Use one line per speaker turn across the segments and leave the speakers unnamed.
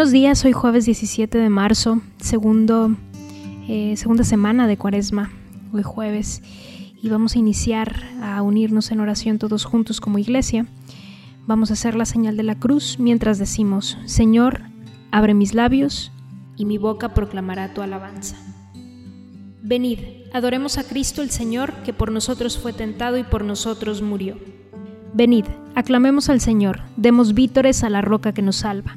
Buenos días, hoy jueves 17 de marzo, segundo, eh, segunda semana de cuaresma, hoy jueves, y vamos a iniciar a unirnos en oración todos juntos como iglesia. Vamos a hacer la señal de la cruz mientras decimos, Señor, abre mis labios y mi boca proclamará tu alabanza. Venid, adoremos a Cristo el Señor, que por nosotros fue tentado y por nosotros murió. Venid, aclamemos al Señor, demos vítores a la roca que nos salva.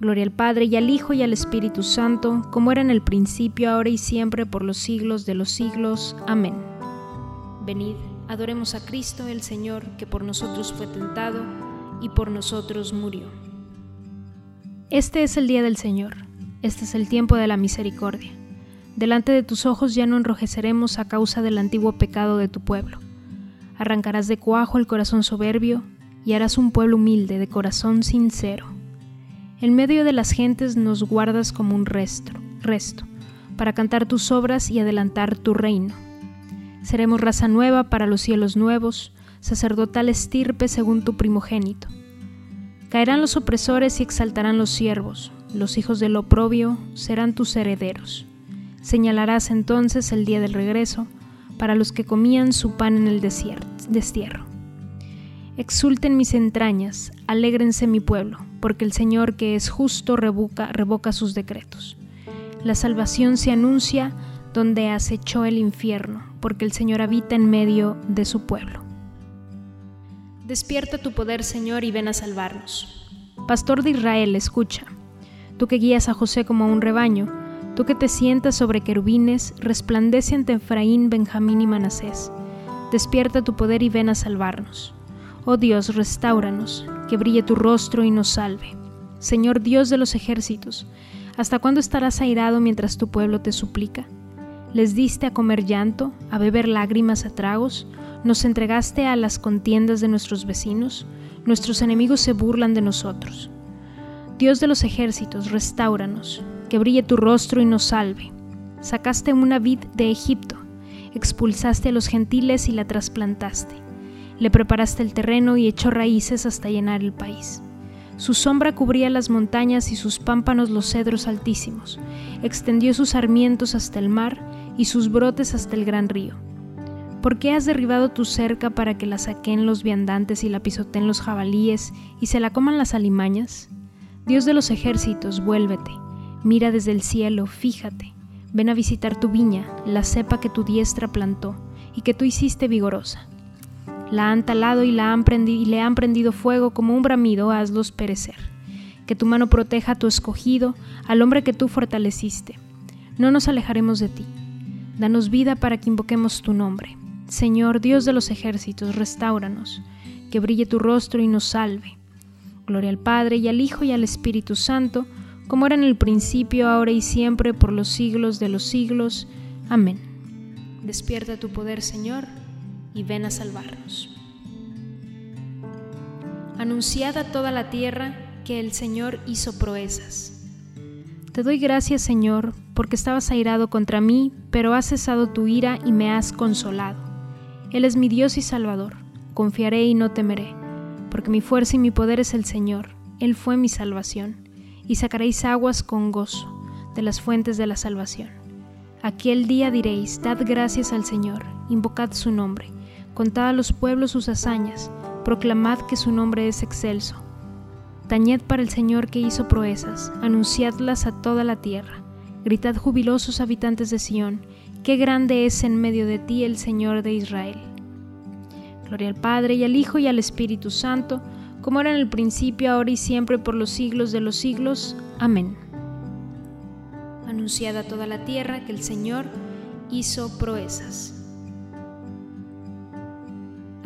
Gloria al Padre y al Hijo y al Espíritu Santo, como era en el principio, ahora y siempre, por los siglos de los siglos. Amén. Venid, adoremos a Cristo el Señor, que por nosotros fue tentado y por nosotros murió. Este es el día del Señor, este es el tiempo de la misericordia. Delante de tus ojos ya no enrojeceremos a causa del antiguo pecado de tu pueblo. Arrancarás de cuajo el corazón soberbio y harás un pueblo humilde de corazón sincero. En medio de las gentes nos guardas como un resto, resto, para cantar tus obras y adelantar tu reino. Seremos raza nueva para los cielos nuevos, sacerdotal estirpe según tu primogénito. Caerán los opresores y exaltarán los siervos, los hijos del oprobio serán tus herederos. Señalarás entonces el día del regreso para los que comían su pan en el destierro. Exulten mis entrañas, alégrense mi pueblo, porque el Señor que es justo revoca, revoca sus decretos. La salvación se anuncia donde acechó el infierno, porque el Señor habita en medio de su pueblo. Despierta tu poder, Señor, y ven a salvarnos. Pastor de Israel, escucha. Tú que guías a José como a un rebaño, tú que te sientas sobre querubines, resplandece ante Efraín, Benjamín y Manasés. Despierta tu poder y ven a salvarnos. Oh Dios, restauranos, que brille tu rostro y nos salve. Señor Dios de los ejércitos, ¿hasta cuándo estarás airado mientras tu pueblo te suplica? Les diste a comer llanto, a beber lágrimas a tragos, nos entregaste a las contiendas de nuestros vecinos, nuestros enemigos se burlan de nosotros. Dios de los ejércitos, restauranos, que brille tu rostro y nos salve. Sacaste una vid de Egipto, expulsaste a los gentiles y la trasplantaste. Le preparaste el terreno y echó raíces hasta llenar el país. Su sombra cubría las montañas y sus pámpanos los cedros altísimos. Extendió sus sarmientos hasta el mar y sus brotes hasta el gran río. ¿Por qué has derribado tu cerca para que la saquen los viandantes y la pisoteen los jabalíes y se la coman las alimañas? Dios de los ejércitos, vuélvete, mira desde el cielo, fíjate, ven a visitar tu viña, la cepa que tu diestra plantó y que tú hiciste vigorosa. La han talado y, la han y le han prendido fuego como un bramido, hazlos perecer. Que tu mano proteja a tu escogido, al hombre que tú fortaleciste. No nos alejaremos de ti. Danos vida para que invoquemos tu nombre. Señor Dios de los ejércitos, restauranos, que brille tu rostro y nos salve. Gloria al Padre y al Hijo y al Espíritu Santo, como era en el principio, ahora y siempre, por los siglos de los siglos. Amén. Despierta tu poder, Señor, y ven a salvarnos. Anunciad a toda la tierra que el Señor hizo proezas. Te doy gracias, Señor, porque estabas airado contra mí, pero has cesado tu ira y me has consolado. Él es mi Dios y Salvador. Confiaré y no temeré, porque mi fuerza y mi poder es el Señor. Él fue mi salvación. Y sacaréis aguas con gozo de las fuentes de la salvación. Aquel día diréis, dad gracias al Señor, invocad su nombre, contad a los pueblos sus hazañas, proclamad que su nombre es excelso. Tañed para el Señor que hizo proezas, anunciadlas a toda la tierra. Gritad jubilosos habitantes de Sión, Qué grande es en medio de ti el Señor de Israel. Gloria al Padre y al Hijo y al Espíritu Santo, como era en el principio, ahora y siempre, por los siglos de los siglos. Amén. Anunciada a toda la tierra que el Señor hizo proezas.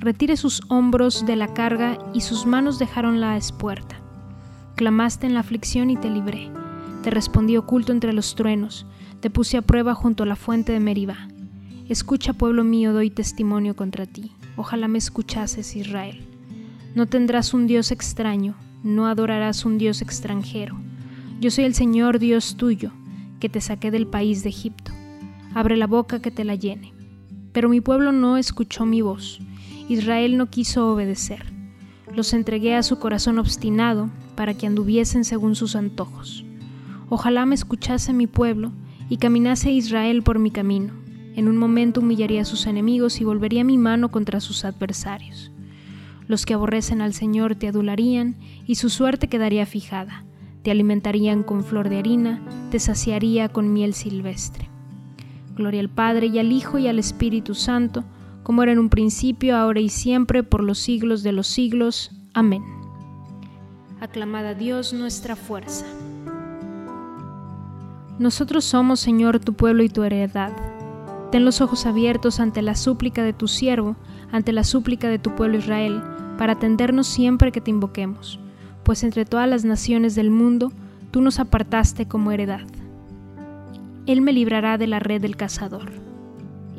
retire sus hombros de la carga y sus manos dejaron la espuerta. Clamaste en la aflicción y te libré, te respondí oculto entre los truenos, te puse a prueba junto a la fuente de Meribá. Escucha, pueblo mío, doy testimonio contra ti. Ojalá me escuchases, Israel. No tendrás un Dios extraño, no adorarás un Dios extranjero. Yo soy el Señor Dios tuyo, que te saqué del país de Egipto. Abre la boca que te la llene. Pero mi pueblo no escuchó mi voz. Israel no quiso obedecer. Los entregué a su corazón obstinado para que anduviesen según sus antojos. Ojalá me escuchase mi pueblo y caminase Israel por mi camino. En un momento humillaría a sus enemigos y volvería mi mano contra sus adversarios. Los que aborrecen al Señor te adularían y su suerte quedaría fijada. Te alimentarían con flor de harina, te saciaría con miel silvestre. Gloria al Padre y al Hijo y al Espíritu Santo, como era en un principio, ahora y siempre, por los siglos de los siglos. Amén. Aclamad a Dios nuestra fuerza. Nosotros somos, Señor, tu pueblo y tu heredad. Ten los ojos abiertos ante la súplica de tu siervo, ante la súplica de tu pueblo Israel, para atendernos siempre que te invoquemos, pues entre todas las naciones del mundo tú nos apartaste como heredad. Él me librará de la red del cazador.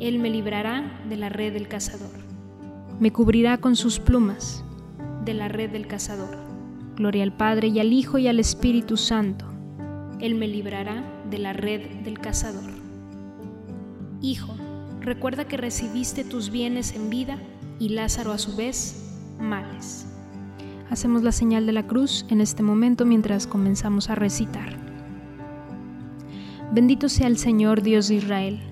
Él me librará de la red del cazador. Me cubrirá con sus plumas de la red del cazador. Gloria al Padre y al Hijo y al Espíritu Santo. Él me librará de la red del cazador. Hijo, recuerda que recibiste tus bienes en vida y Lázaro a su vez males. Hacemos la señal de la cruz en este momento mientras comenzamos a recitar. Bendito sea el Señor Dios de Israel,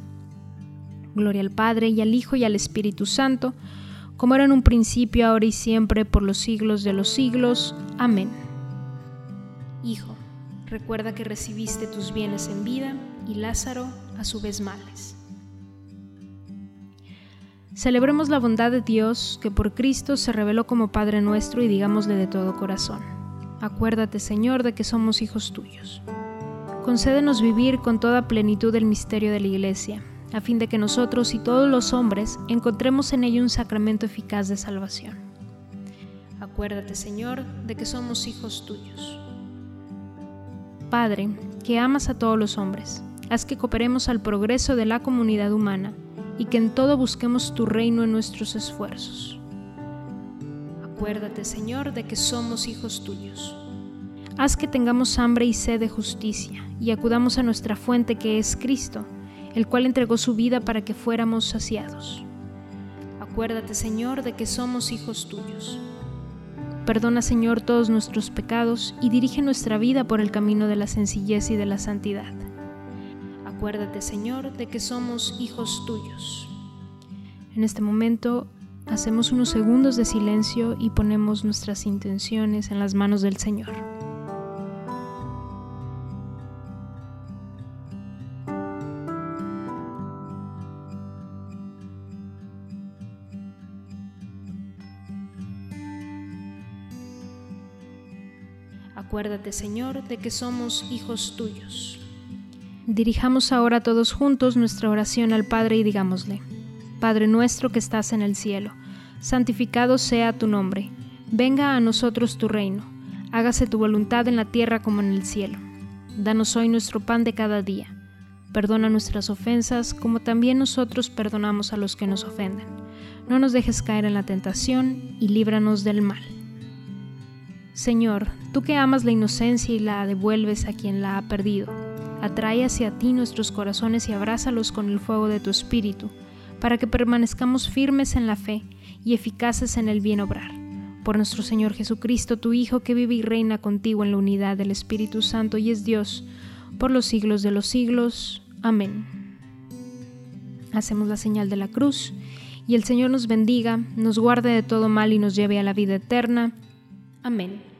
Gloria al Padre y al Hijo y al Espíritu Santo, como era en un principio, ahora y siempre, por los siglos de los siglos. Amén. Hijo, recuerda que recibiste tus bienes en vida y Lázaro a su vez males. Celebremos la bondad de Dios que por Cristo se reveló como Padre nuestro y digámosle de todo corazón. Acuérdate, Señor, de que somos hijos tuyos. Concédenos vivir con toda plenitud el misterio de la Iglesia, a fin de que nosotros y todos los hombres encontremos en ello un sacramento eficaz de salvación. Acuérdate, Señor, de que somos hijos tuyos. Padre, que amas a todos los hombres, haz que cooperemos al progreso de la comunidad humana y que en todo busquemos tu reino en nuestros esfuerzos. Acuérdate, Señor, de que somos hijos tuyos. Haz que tengamos hambre y sed de justicia y acudamos a nuestra fuente que es Cristo, el cual entregó su vida para que fuéramos saciados. Acuérdate, Señor, de que somos hijos tuyos. Perdona, Señor, todos nuestros pecados y dirige nuestra vida por el camino de la sencillez y de la santidad. Acuérdate, Señor, de que somos hijos tuyos. En este momento hacemos unos segundos de silencio y ponemos nuestras intenciones en las manos del Señor. Acuérdate, Señor, de que somos hijos tuyos. Dirijamos ahora todos juntos nuestra oración al Padre y digámosle, Padre nuestro que estás en el cielo, santificado sea tu nombre, venga a nosotros tu reino, hágase tu voluntad en la tierra como en el cielo. Danos hoy nuestro pan de cada día. Perdona nuestras ofensas como también nosotros perdonamos a los que nos ofenden. No nos dejes caer en la tentación y líbranos del mal. Señor, tú que amas la inocencia y la devuelves a quien la ha perdido, Atrae hacia ti nuestros corazones y abrázalos con el fuego de tu espíritu, para que permanezcamos firmes en la fe y eficaces en el bien obrar. Por nuestro Señor Jesucristo, tu Hijo, que vive y reina contigo en la unidad del Espíritu Santo y es Dios, por los siglos de los siglos. Amén. Hacemos la señal de la cruz, y el Señor nos bendiga, nos guarde de todo mal y nos lleve a la vida eterna. Amén.